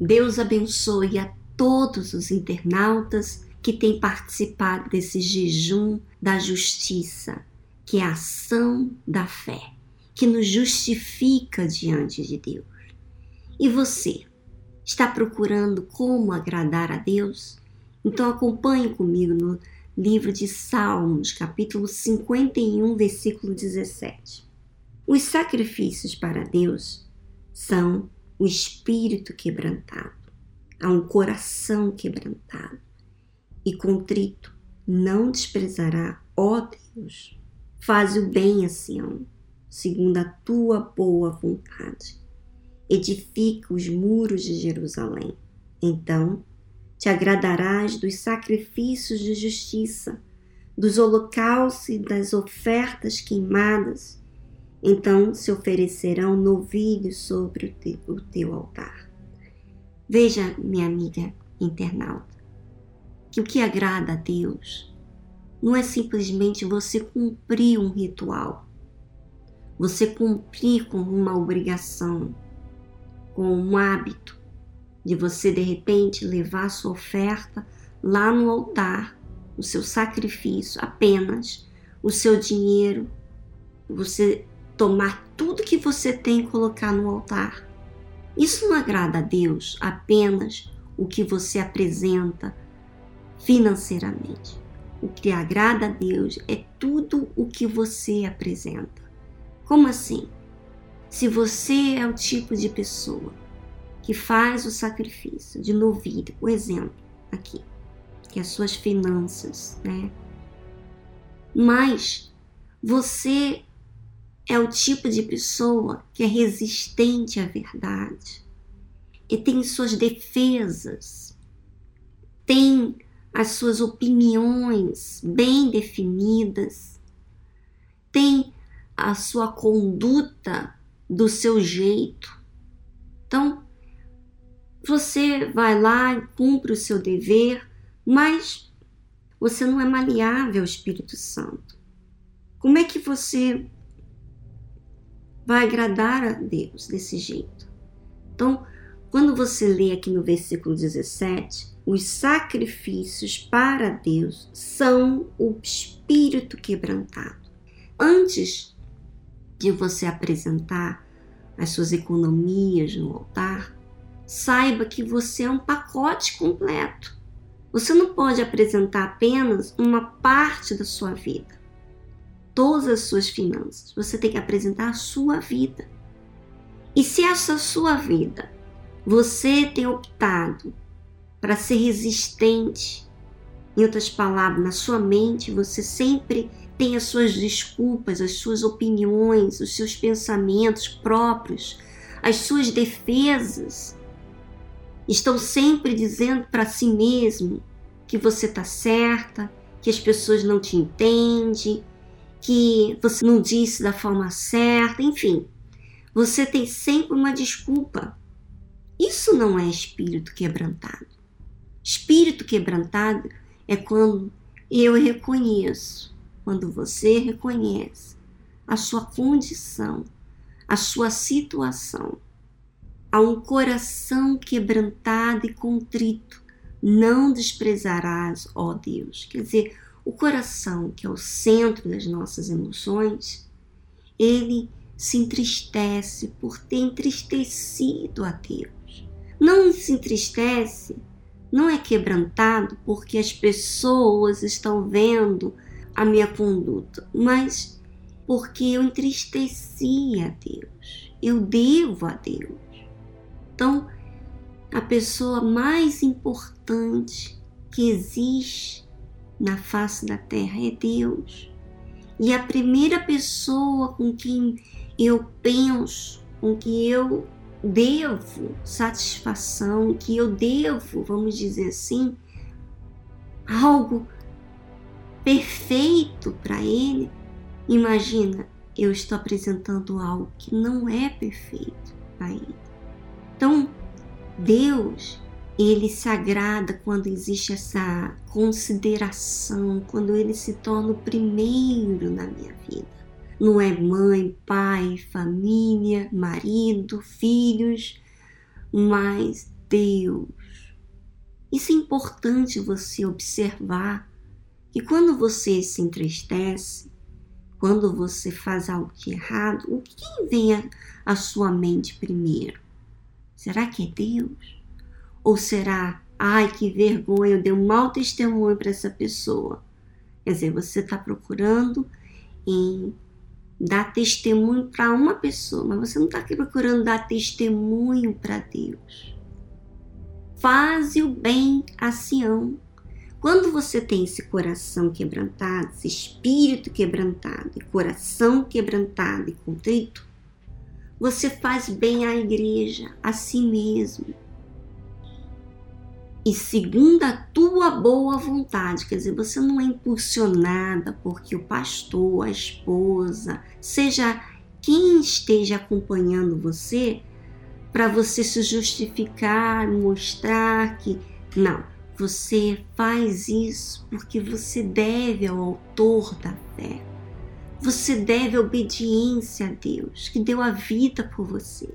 Deus abençoe a todos os internautas que têm participado desse jejum da justiça, que é a ação da fé, que nos justifica diante de Deus. E você, está procurando como agradar a Deus? Então acompanhe comigo no livro de Salmos, capítulo 51, versículo 17. Os sacrifícios para Deus são o espírito quebrantado, há um coração quebrantado e contrito não desprezará, ó Deus. Faz o bem a Sião, segundo a tua boa vontade. Edifica os muros de Jerusalém. Então te agradarás dos sacrifícios de justiça, dos holocaustos e das ofertas queimadas. Então se oferecerão novilhos sobre o teu, o teu altar. Veja, minha amiga internauta, que o que agrada a Deus não é simplesmente você cumprir um ritual, você cumprir com uma obrigação, com um hábito de você de repente levar sua oferta lá no altar, o seu sacrifício, apenas o seu dinheiro, você tomar tudo que você tem e colocar no altar. Isso não agrada a Deus apenas o que você apresenta financeiramente. O que agrada a Deus é tudo o que você apresenta. Como assim? Se você é o tipo de pessoa que faz o sacrifício de novilho, o exemplo aqui, que é as suas finanças, né? Mas você é o tipo de pessoa que é resistente à verdade e tem suas defesas, tem as suas opiniões bem definidas, tem a sua conduta do seu jeito. Então, você vai lá e cumpre o seu dever, mas você não é maleável ao Espírito Santo. Como é que você vai agradar a Deus desse jeito? Então, quando você lê aqui no versículo 17, os sacrifícios para Deus são o espírito quebrantado. Antes de você apresentar as suas economias no altar, saiba que você é um pacote completo. Você não pode apresentar apenas uma parte da sua vida, todas as suas finanças. Você tem que apresentar a sua vida. E se essa sua vida você tem optado para ser resistente, em outras palavras, na sua mente você sempre tem as suas desculpas, as suas opiniões, os seus pensamentos próprios, as suas defesas estão sempre dizendo para si mesmo que você está certa, que as pessoas não te entendem, que você não disse da forma certa, enfim. Você tem sempre uma desculpa. Isso não é espírito quebrantado. Espírito quebrantado é quando eu reconheço, quando você reconhece a sua condição, a sua situação a um coração quebrantado e contrito, não desprezarás, ó Deus. Quer dizer, o coração, que é o centro das nossas emoções, ele se entristece por ter entristecido a Deus. Não se entristece, não é quebrantado porque as pessoas estão vendo a minha conduta, mas porque eu entristeci a Deus. Eu devo a Deus. Então, a pessoa mais importante que existe na face da terra é Deus. E a primeira pessoa com quem eu penso, com que eu devo satisfação, que eu devo, vamos dizer assim, algo perfeito para ele. Imagina, eu estou apresentando algo que não é perfeito para ele. Então, Deus, ele se agrada quando existe essa consideração, quando ele se torna o primeiro na minha vida. Não é mãe, pai, família, marido, filhos, mas Deus. Isso é importante você observar que quando você se entristece, quando você faz algo de errado, o que vem à sua mente primeiro? Será que é Deus? Ou será, ai que vergonha, eu dei um mau testemunho para essa pessoa? Quer dizer, você está procurando em dar testemunho para uma pessoa, mas você não está procurando dar testemunho para Deus. Faze o bem a Sião. Quando você tem esse coração quebrantado, esse espírito quebrantado e coração quebrantado e contrito, você faz bem à igreja, a si mesmo e segundo a tua boa vontade, quer dizer, você não é impulsionada porque o pastor, a esposa, seja quem esteja acompanhando você, para você se justificar, mostrar que não, você faz isso porque você deve ao autor da fé. Você deve obediência a Deus, que deu a vida por você.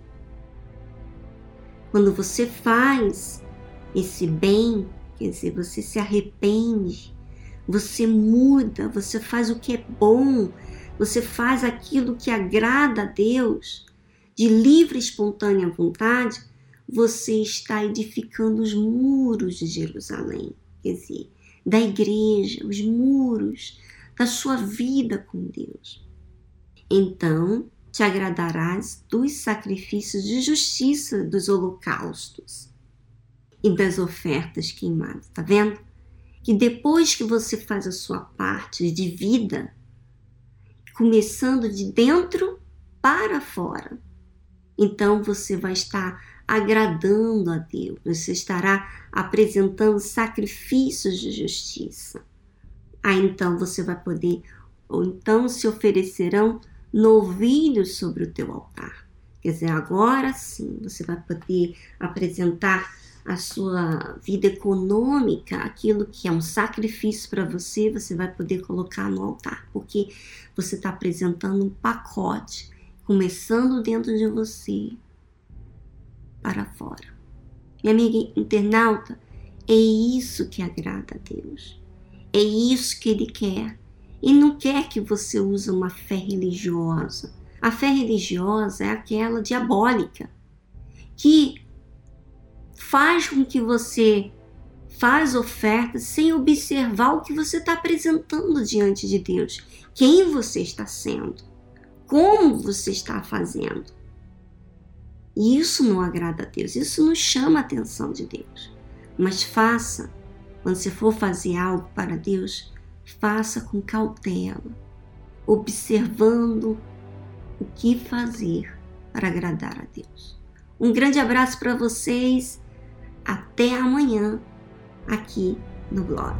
Quando você faz esse bem, quer dizer, você se arrepende, você muda, você faz o que é bom, você faz aquilo que agrada a Deus, de livre e espontânea vontade, você está edificando os muros de Jerusalém, quer dizer, da igreja, os muros da sua vida com Deus. Então, te agradarás dos sacrifícios de justiça dos holocaustos e das ofertas queimadas, tá vendo? Que depois que você faz a sua parte de vida, começando de dentro para fora, então você vai estar agradando a Deus, você estará apresentando sacrifícios de justiça. Aí então você vai poder, ou então se oferecerão novilhos sobre o teu altar. Quer dizer, agora sim você vai poder apresentar a sua vida econômica, aquilo que é um sacrifício para você, você vai poder colocar no altar, porque você está apresentando um pacote, começando dentro de você para fora. Minha amiga internauta, é isso que agrada a Deus. É isso que Ele quer. Ele não quer que você use uma fé religiosa. A fé religiosa é aquela diabólica, que faz com que você faz ofertas sem observar o que você está apresentando diante de Deus, quem você está sendo, como você está fazendo. E isso não agrada a Deus, isso não chama a atenção de Deus. Mas faça, quando você for fazer algo para Deus, faça com cautela, observando o que fazer para agradar a Deus. Um grande abraço para vocês até amanhã aqui no blog.